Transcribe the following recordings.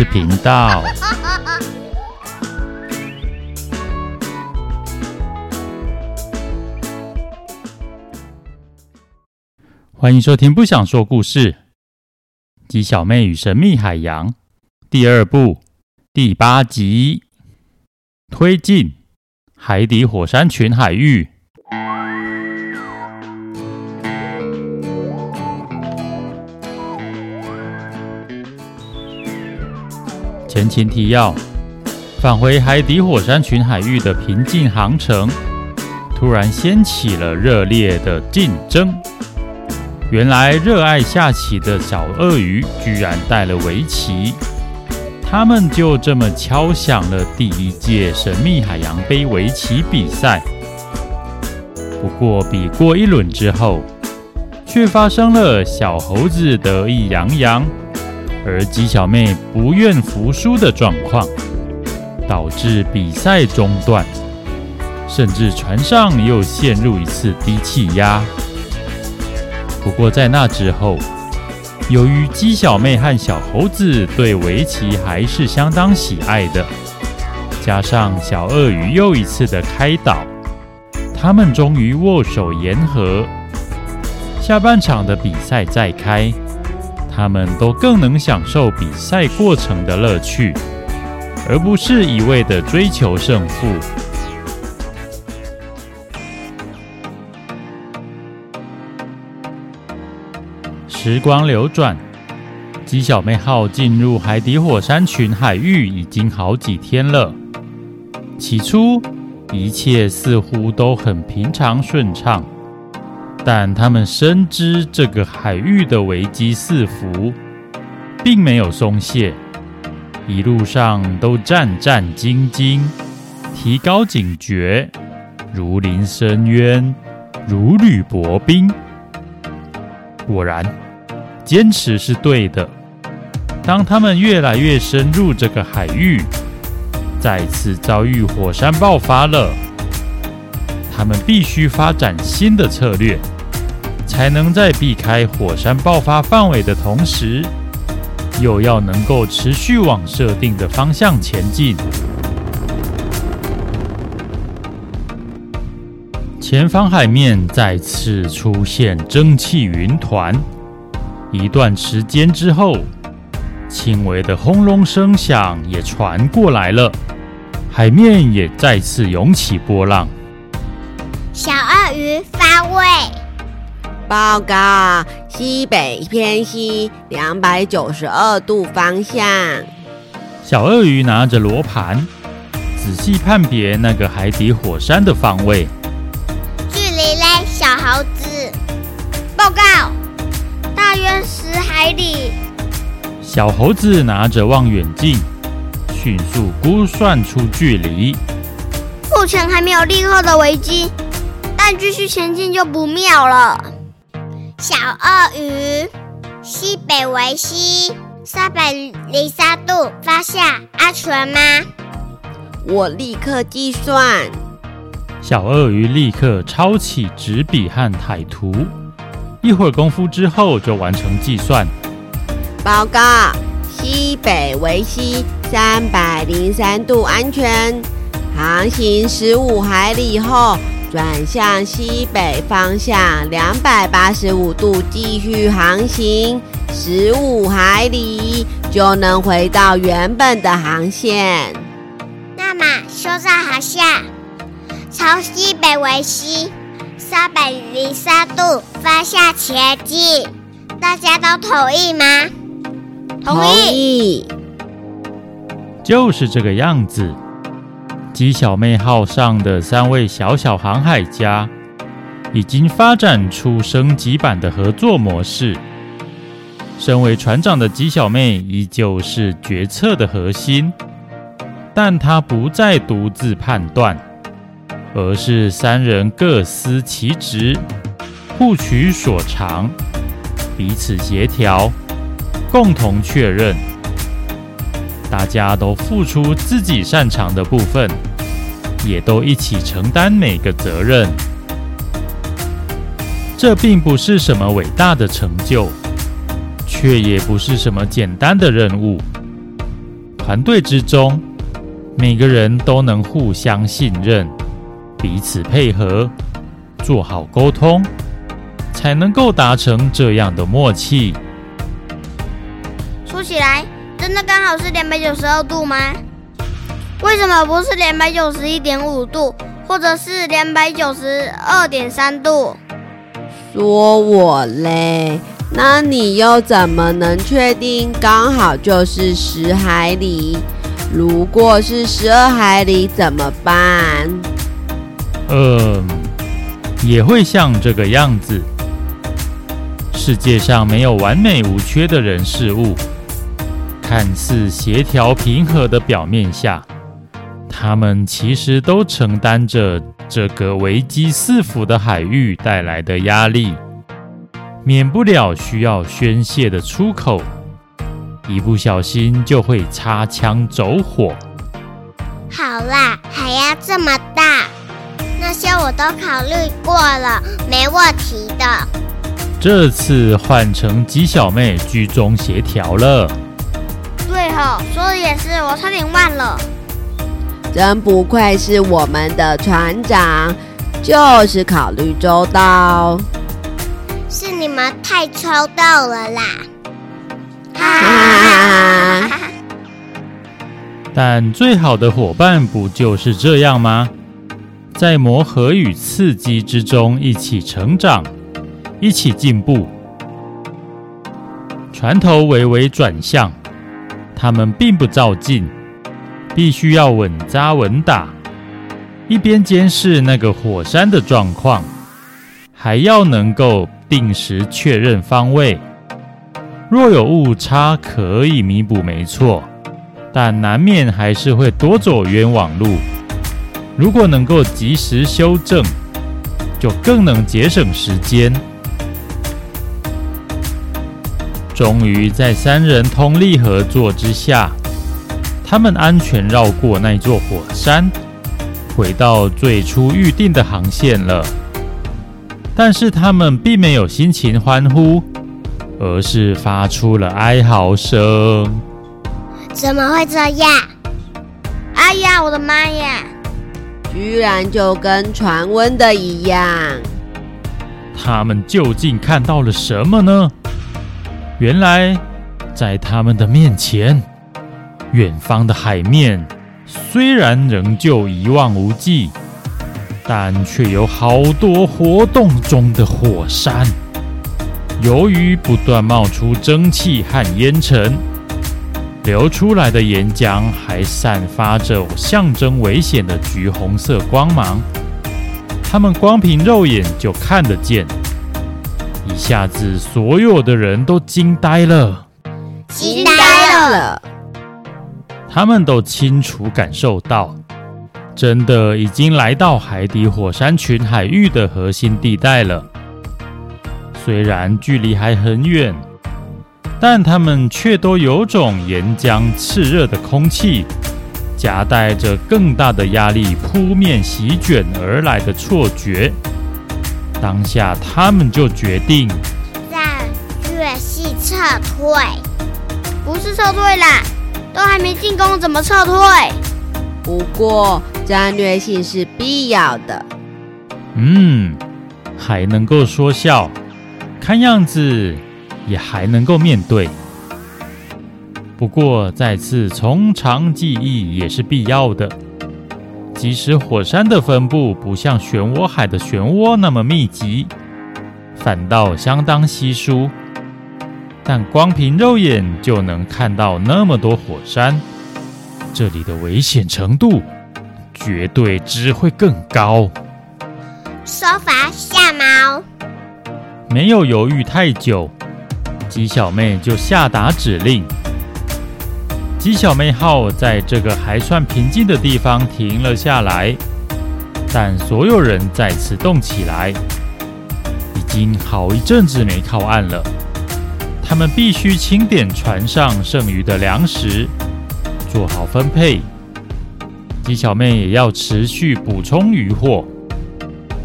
事频道。欢迎收听《不想说故事》，鸡小妹与神秘海洋第二部第八集，推进海底火山群海域。前情提要：返回海底火山群海域的平静航程，突然掀起了热烈的竞争。原来热爱下棋的小鳄鱼居然带了围棋，他们就这么敲响了第一届神秘海洋杯围棋比赛。不过比过一轮之后，却发生了小猴子得意洋洋，而鸡小妹不愿服输的状况，导致比赛中断，甚至船上又陷入一次低气压。不过在那之后，由于鸡小妹和小猴子对围棋还是相当喜爱的，加上小鳄鱼又一次的开导，他们终于握手言和。下半场的比赛再开，他们都更能享受比赛过程的乐趣，而不是一味的追求胜负。时光流转，鸡小妹号进入海底火山群海域已经好几天了。起初，一切似乎都很平常顺畅，但他们深知这个海域的危机四伏，并没有松懈，一路上都战战兢兢，提高警觉，如临深渊，如履薄冰。果然。坚持是对的。当他们越来越深入这个海域，再次遭遇火山爆发了，他们必须发展新的策略，才能在避开火山爆发范围的同时，又要能够持续往设定的方向前进。前方海面再次出现蒸汽云团。一段时间之后，轻微的轰隆声响也传过来了，海面也再次涌起波浪。小鳄鱼发位，报告西北偏西两百九十二度方向。小鳄鱼拿着罗盘，仔细判别那个海底火山的方位。距离嘞，小猴子，报告。大约十海里。小猴子拿着望远镜，迅速估算出距离。目前还没有立刻的危机，但继续前进就不妙了。小鳄鱼，西北为西三百零三度方向，安全吗？我立刻计算。小鳄鱼立刻抄起纸笔和海图。一会儿功夫之后，就完成计算。报告：西北为西三百零三度，安全。航行十五海里后，转向西北方向两百八十五度，继续航行十五海里，就能回到原本的航线。那么，修正航向，朝西北为西。三百零三度方向前进，大家都同意吗？同意。就是这个样子。鸡小妹号上的三位小小航海家已经发展出升级版的合作模式。身为船长的鸡小妹依旧是决策的核心，但她不再独自判断。而是三人各司其职，互取所长，彼此协调，共同确认。大家都付出自己擅长的部分，也都一起承担每个责任。这并不是什么伟大的成就，却也不是什么简单的任务。团队之中，每个人都能互相信任，彼此配合，做好沟通，才能够达成这样的默契。说起来，真的刚好是两百九十二度吗？为什么不是两百九十一点五度，或者是两百九十二点三度？说我嘞，那你又怎么能确定刚好就是十海里？如果是十二海里怎么办？嗯，也会像这个样子。世界上没有完美无缺的人事物，看似协调平和的表面下，他们其实都承担着这个危机四伏的海域带来的压力，免不了需要宣泄的出口，一不小心就会擦枪走火。好啦，海压这么大，那些我都考虑过了，没问题的。这次换成鸡小妹居中协调了。对吼，说的也是，我差点忘了。真不愧是我们的船长，就是考虑周到。是你们太周到了啦！哈哈哈哈哈！但最好的伙伴不就是这样吗？在磨合与刺激之中一起成长，一起进步。船头微微转向，他们并不照进。必须要稳扎稳打，一边监视那个火山的状况，还要能够定时确认方位。若有误差，可以弥补，没错，但难免还是会多走冤枉路。如果能够及时修正，就更能节省时间。终于在三人通力合作之下。他们安全绕过那座火山，回到最初预定的航线了。但是他们并没有心情欢呼，而是发出了哀嚎声。怎么会这样？哎呀，我的妈呀！居然就跟传闻的一样。他们究竟看到了什么呢？原来，在他们的面前。远方的海面虽然仍旧一望无际，但却有好多活动中的火山。由于不断冒出蒸汽和烟尘，流出来的岩浆还散发着象征危险的橘红色光芒。他们光凭肉眼就看得见，一下子所有的人都惊呆了，惊呆了。他们都清楚感受到，真的已经来到海底火山群海域的核心地带了。虽然距离还很远，但他们却都有种岩浆炽热的空气夹带着更大的压力扑面席卷而来的错觉。当下，他们就决定战略性撤退，不是撤退啦。都还没进攻，怎么撤退？不过战略性是必要的。嗯，还能够说笑，看样子也还能够面对。不过再次从长计议也是必要的。即使火山的分布不像漩涡海的漩涡那么密集，反倒相当稀疏。但光凭肉眼就能看到那么多火山，这里的危险程度绝对只会更高。说法下猫，没有犹豫太久，鸡小妹就下达指令。鸡小妹号在这个还算平静的地方停了下来，但所有人再次动起来，已经好一阵子没靠岸了。他们必须清点船上剩余的粮食，做好分配。鸡小妹也要持续补充渔获，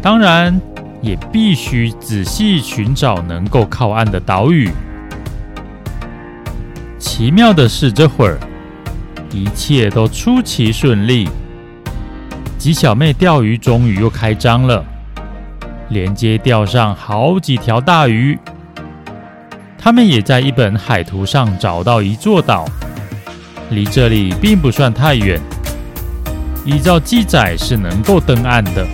当然也必须仔细寻找能够靠岸的岛屿。奇妙的是，这会儿一切都出奇顺利。鸡小妹钓鱼终于又开张了，连接钓上好几条大鱼。他们也在一本海图上找到一座岛，离这里并不算太远。依照记载是能够登岸的，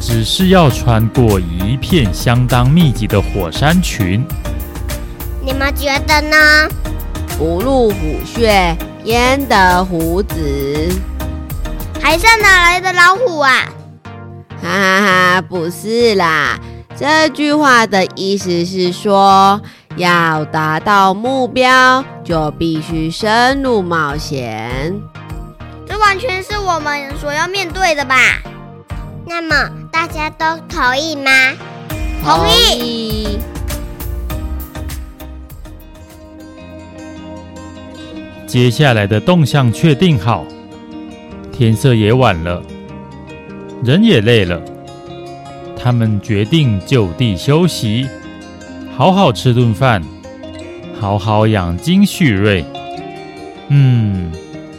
只是要穿过一片相当密集的火山群。你们觉得呢？不入虎穴，焉得虎子？海上哪来的老虎啊？哈哈哈，不是啦。这句话的意思是说，要达到目标，就必须深入冒险。这完全是我们所要面对的吧？那么大家都同意吗？同意。接下来的动向确定好。天色也晚了，人也累了，他们决定就地休息，好好吃顿饭，好好养精蓄锐。嗯，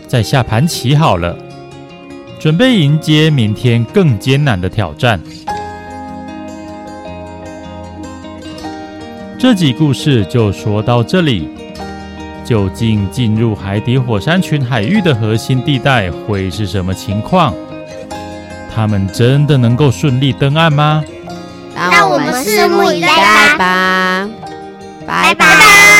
再下盘棋好了，准备迎接明天更艰难的挑战。这集故事就说到这里。究竟进入海底火山群海域的核心地带会是什么情况？他们真的能够顺利登岸吗？让我们拭目以待吧！拜拜。拜拜。